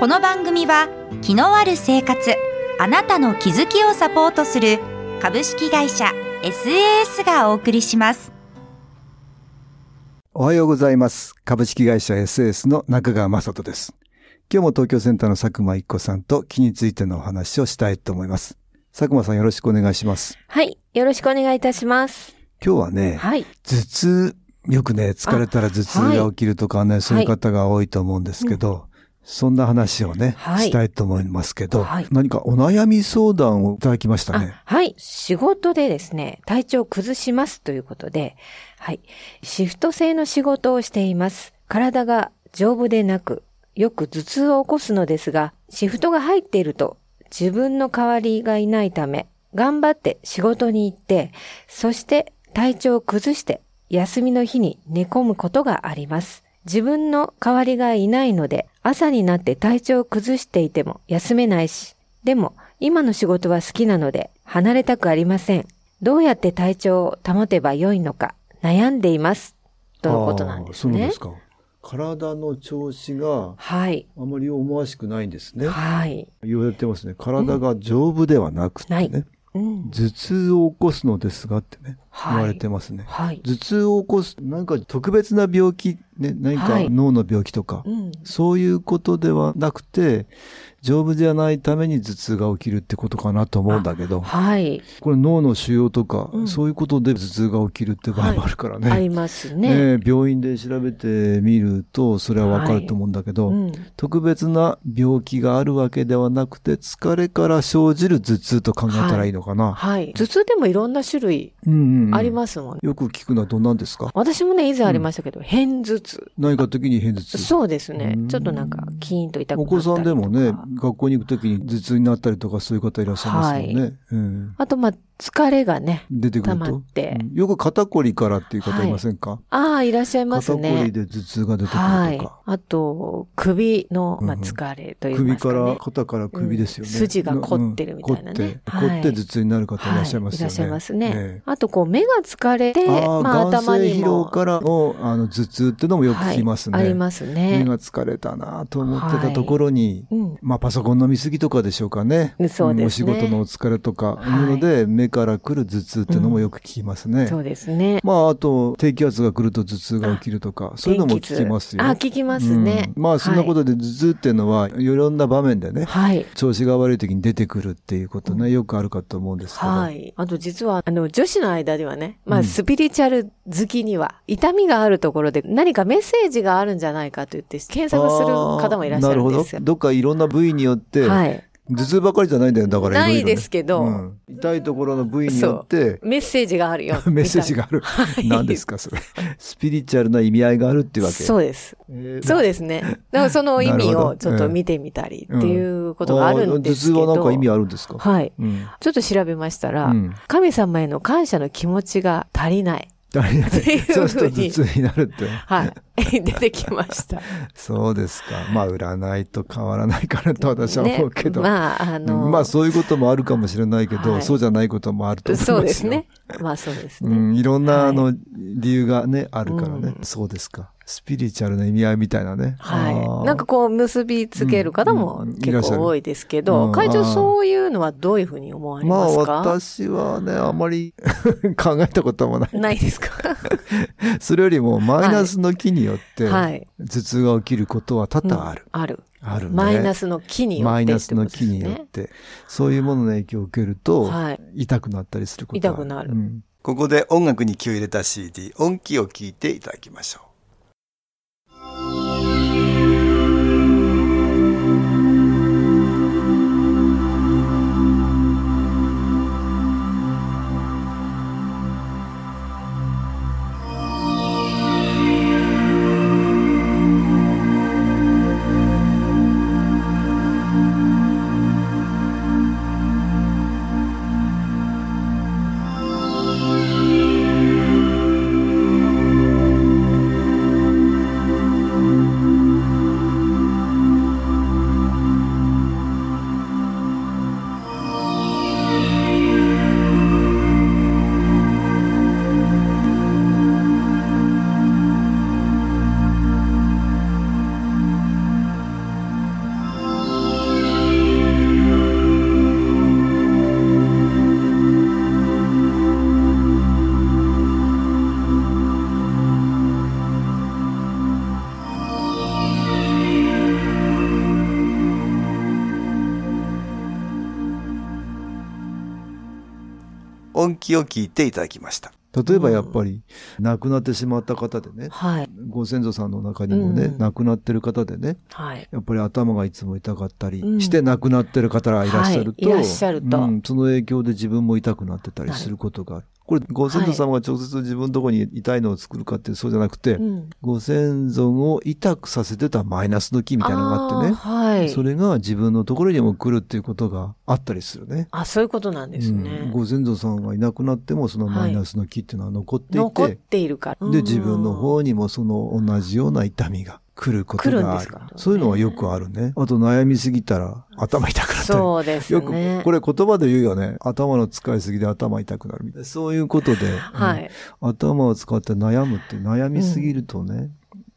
この番組は気のある生活あなたの気づきをサポートする株式会社 SAS がお送りしますおはようございます株式会社 SAS の中川雅人です今日も東京センターの佐久間一子さんと気についてのお話をしたいと思います佐久間さんよろしくお願いしますはい。よろしくお願いいたします。今日はね、はい。頭痛、よくね、疲れたら頭痛が起きるとかね、そういう方が多いと思うんですけど、そんな話をね、はいしたいと思いますけど、はい何かお悩み相談をいただきましたあね。はい。仕事でですね、体調を崩しますということで、はい。シフト制の仕事をしています。体が丈夫でなく、よく頭痛を起こすのですが、シフトが入っていると自分の代わりがいないため、頑張って仕事に行って、そして体調を崩して休みの日に寝込むことがあります。自分の代わりがいないので、朝になって体調を崩していても休めないし、でも今の仕事は好きなので離れたくありません。どうやって体調を保てばよいのか悩んでいます。とのことなんですねそうです。か。体の調子がはい。あまり思わしくないんですね。はい。言われてますね。体が丈夫ではなくてね。うん。頭痛を起こすのですがってね、はい言われてますね。はい。頭痛を起こす、何か特別な病気、ね、何かはい脳の病気とか、うん。そういうことではなくて、丈夫じゃないために頭痛が起きるってことかなと思うんだけど、はい。これ脳の腫瘍とか、うんそういうことで頭痛が起きるって場合もあるからね。ありますねね。え病院で調べてみると、それはわかると思うんだけど、うん。特別な病気があるわけではなくて、疲れから生じる頭痛と考えたらいいのかな。はい。頭痛でもいろんな種類うんうんうんありますもんね。よく聞くのはどんなんですか？私もね、以前ありましたけど、変頭痛。何か時に偏頭痛？そうですねうん。ちょっとなんか、キーンと痛くなおったりとか。子さんでもね、学校に行くときに頭痛になったりとかそういう方いらっしゃいますもんね。はうん、あと、まあ、疲れがね、出てくると？溜ま。ってうんよく肩こりからっていう方いませんか、ああ、いらっしゃいます肩こりね。で頭痛が出てくるとはいか。。あと、首の、まあ、うんうん疲れといい首ますかね。から、肩から首ですよね。うん筋が凝ってるみたいなねうん凝って、はい凝って頭痛になる方いらっしゃいますよね。はい、いらっしゃいますね。ええあと、こう、目が疲れて、ああ、まあ、眼頭に性疲労も。からのあの頭痛っていうのもよく聞きますね。はい、あります目ね。が疲れたなと思ってたところに、うん。まあパソコン飲みすぎとかでしょうかね。そうですねんお仕事のお疲れとか、はいいうので、目から来る頭痛っていうのもよく聞きますね。そうですね。まああと、低気圧が来ると頭痛が起きるとか、そういうのも聞きますよ。あ、聞きますね。うんまあそんなことで頭痛っていうのは、いろんな場面でね、はい。調子が悪い時に出てくるっていうことね、よくあるかと思うんですけど。はい。あと実は、あの、女子の間ではね、まあ、うんスピリチュアル好きには、痛みがあるところで何かメッセージがあるんじゃないかと言って、検索する方もいらっしゃるんですよなるほど。。どっかいろんな部位によって、はい。頭痛ばかりじゃないんだよ、だからないですけどうん痛いところの部位によって、メッセージがあるよ。メッセージがある。い何ですか、それ。スピリチュアルな意味合いがあるっていうわけ。そうです。えーそうですね。だからその意味をちょっと見てみたりっていうことがあるんですけど。あー頭痛はなんか意味あるんですか？はい。うん。ちょっと調べましたら、うん神様への感謝の気持ちが足りない。そうすると頭痛になるって。はい。出てきました。そうですか。まあ、占いと変わらないかなと私は思うけど。ね、まあ、あの、うんまあ、そういうこともあるかもしれないけど、はいそうじゃないこともあると思いますよ。そうですね。まあそうですね。うん、いろんな、はいあの、理由がね、あるからね。うんそうですか。スピリチュアルな意味合いみたいなね。あはーい。なんかこう結びつける方も結構多いですけうど、ん会長そういうのはどういうふうに思われまあ、ますか、私はね、あまり 考えたこともない。ないですか？それよりも、マイナスの気によって、はい。頭痛が起きることは多々ある。うんある。あるね。マイナスの気によってマイナスの気ってことですねによって、そういうものの影響を受けると、はい痛くなったりすることは痛くなるうんここで音楽に気を入れた CD、音気を聞いていただきましょう。音気を聞いていただきました。例えばやっぱり亡くなってしまった方でね、はい。ご先祖さんの中にもね、うん亡くなってる方でね、はい。やっぱり頭がいつも痛かったりうんして亡くなってる方がいらっしゃると、はいいらっしゃるとうんその影響で自分も痛くなってたりすることがある。これ、ご先祖様が直接自分のところに痛いのを作るかってそうじゃなくて、うん。ご先祖を痛くさせてたマイナスの木みたいなのがあってね、はい。それが自分のところにも来るっていうことがあったりするね。あ、そういうことなんですうんね。ご先祖さんがいなくなってもそのマイナスの木っていうのは残っていて、残っているから。で、自分のうん方にもその同じような痛みが来ることがあるですか？そういうのはよくあるね。あと悩みすぎたら頭痛。そうですよく、ね。これ言葉で言うよね。頭の使いすぎで頭痛くなるみたいな。そういうことで、うんはい。頭を使って悩むって悩みすぎるとね、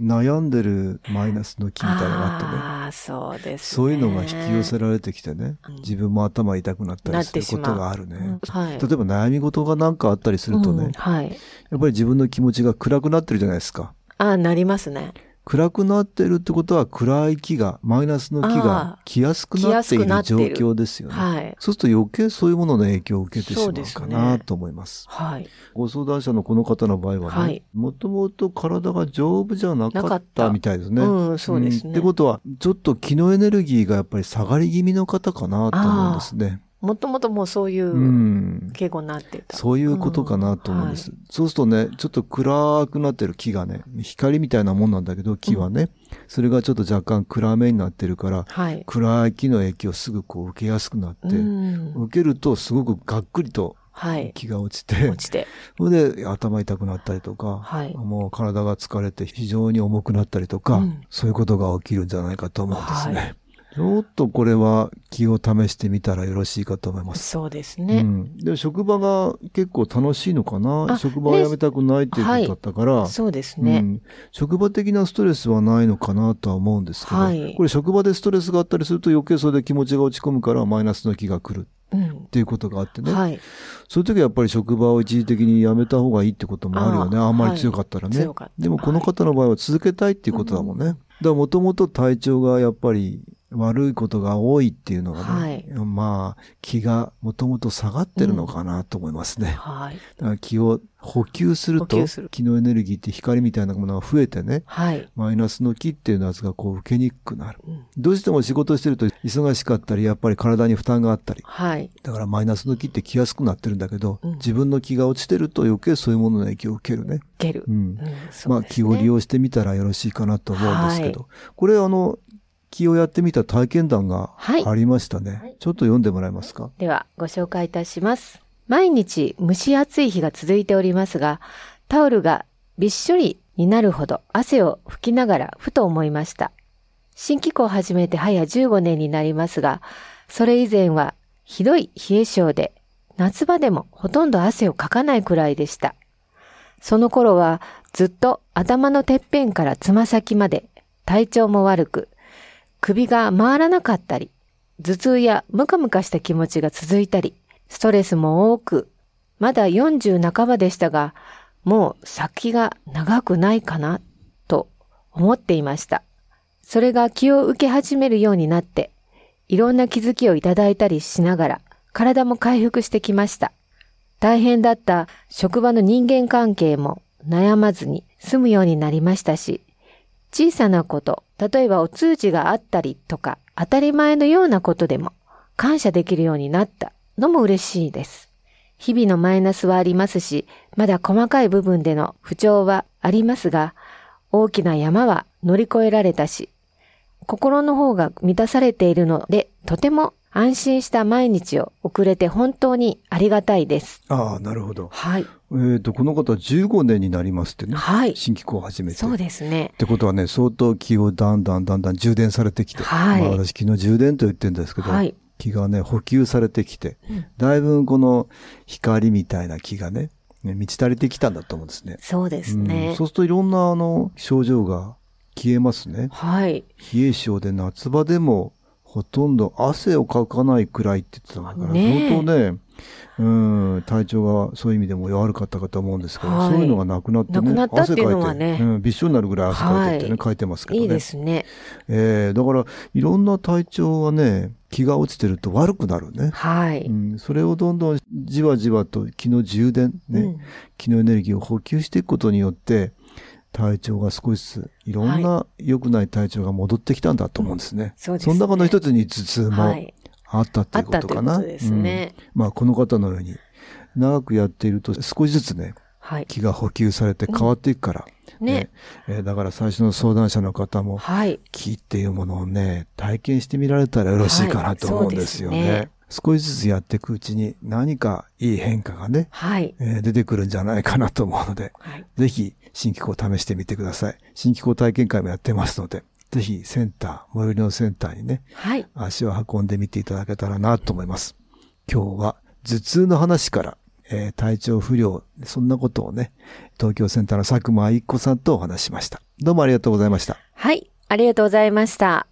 悩んでるマイナスの木みたいなのがあってね。ああ、そうですね。そういうのが引き寄せられてきてね、うん自分も頭痛くなったりすることがあるね。うんはい。例えば悩み事がなんかあったりするとね、うんはい。やっぱり自分の気持ちが暗くなってるじゃないですか。ああ、なりますね。暗くなってるってことは暗い木が、マイナスの木が来やすくなっている状況ですよね。はい。そうすると余計そういうものの影響を受けてしまうかなねと思います。はい。ご相談者のこの方の場合ははいね、もともと体が丈夫じゃなかったたみたいですね。うんそうですねんってことは、ちょっと気のエネルギーがやっぱり下がり気味の方かなと思うんですね。もともともうそういううん。傾向になってた。そういうことかなと思うんです。そうするとね、ちょっと暗くなってる木がね、光みたいなもんなんだけど、木はね、それがちょっと若干暗めになってるから、はい。暗い木の影響をすぐこう受けやすくなって、うん受けるとすごくがっくりとはい。気が落ちて落、ちて。それで頭痛くなったりとか、はいもう体が疲れて非常に重くなったりとか、うんそういうことが起きるんじゃないかと思うんですね。はいちょっとこれは気を試してみたらよろしいかと思います。そうですうね。ん、で職場が結構楽しいのかな？あ職場を辞めたくないっていうことだったから、そうですね。うん、職場的なストレスはないのかなとは思うんですけど、はいこれ職場でストレスがあったりすると余計それで気持ちが落ち込むからマイナスの気が来るうんっ。ていうことがあってね、はい。そういう時はやっぱり職場を一時的に辞めた方がいいってこともあるよね。あんまり強かったらね。はい強かったでもこの方の場合は続けたいっていうことだもんね。だからもともと体調がやっぱり悪いことが多いっていうのがね、はいまあ気がもともと下がってるのかなと思いますね。はい。だから気を補給するとる気のエネルギーって光みたいなものが増えてね、はい。マイナスの気っていうやつがこう受けにくくなる。うんどうしても仕事してると忙しかったり、やっぱり体に負担があったり、はい。だからマイナスの気って来やすくなってるんだけど、うん自分の気が落ちてると余計そういうものの影響を受けるね。ゲルう。ん。うんまあ気を利。用してみたらよろしいかなと思うんですけど、はこれあの、気をやってみた体験談がはいありましたね。はいちょっと読んでもらえますか？では、ご紹介いたします。毎日蒸し暑い日が続いておりますが、タオルがびっしょりになるほど汗を拭きながらふと思いました。新機構を始めて早15年になりますが、それ以前はひどい冷え性で、夏場でもほとんど汗をかかないくらいでした。その頃はずっと頭のてっぺんからつま先まで体調も悪く、首が回らなかったり、頭痛やムカムカした気持ちが続いたり、ストレスも多く、まだ40半ばでしたが、もう先が長くないかな、と思っていました。それが気を受け始めるようになって、いろんな気づきをいただいたりしながら、体も回復してきました。大変だった職場の人間関係も悩まずに済むようになりましたし、小さなこと、例えばお通じがあったりとか、当たり前のようなことでも感謝できるようになったのも嬉しいです。日々のマイナスはありますし、まだ細かい部分での不調はありますが、大きな山は乗り越えられたし、心の方が満たされているので、とても安心した毎日を送れて本当にありがたいです。ああ、なるほど。はい。えっ、と、この方15年になりますってね。はい。新機構を始めて。そうですねっ。てことはね、相当気をだんだんだんだん充電されてきて、はいまあ私気の充電と言ってるんですけど、はい気がね、補給されてきて、だいぶこの光みたいな気がね、ね満ち足りてきたんだと思うんですね。そうですうんね。そうするといろんなあの症状が消えますね。はい。冷え性で夏場でもほとんど汗をかかないくらいって言ってたから、ねえ相当ね、うん、体調がそういう意味でも悪かったかと思うんですけど、はいそういうのがなくなってね。なくなって汗かいて、うん、びっしょになるぐらい汗かいてってね、はい書いてますけどね。いいですね。えーだから、いろんな体調はね、気が落ちてると悪くなるね。はい。うん、それをどんどんじわじわと気の充電、ね、うん気のエネルギーを補給していくことによって、体調が少しずつ、いろんな良くない体調が戻ってきたんだと思うんですね。そうですねの中の一つに頭痛もはい。あったってあいうったというこことかな。とですね。うんまあ、この方のように、長くやっていると少しずつね、はい。気が補給されて変わっていくから。ね。えーだから最初の相談者の方も、はい。気っていうものをね、体験してみられたらよろしいかなと思うんですよね。はい少しずつやっていくうちに何かいい変化がね、はい。えー出てくるんじゃないかなと思うので、はい。ぜひ新機構を試してみてください。新機構体験会もやってますので、ぜひセンター、最寄りのセンターにね、はい。足を運んでみていただけたらなと思います。今日は頭痛の話から、えー体調不良、そんなことをね、東京センターの佐久間愛子さんとお話ししました。どうもありがとうございました。はい。ありがとうございました。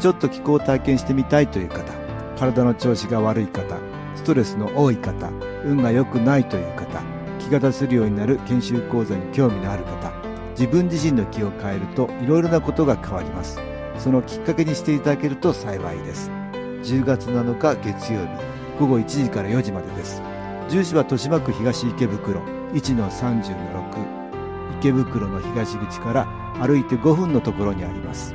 ちょっと気候を体験してみたいという方、体の調子が悪い方、ストレスの多い方、運が良くないという方、気が出せるようになる研修講座に興味のある方、自分自身の気を変えるといろいろなことが変わります。そのきっかけにしていただけると幸いです。10月7日月曜日、午後1時から4時までです。住所は豊島区東池袋1-30-6池袋の東口から歩いて5分のところにあります。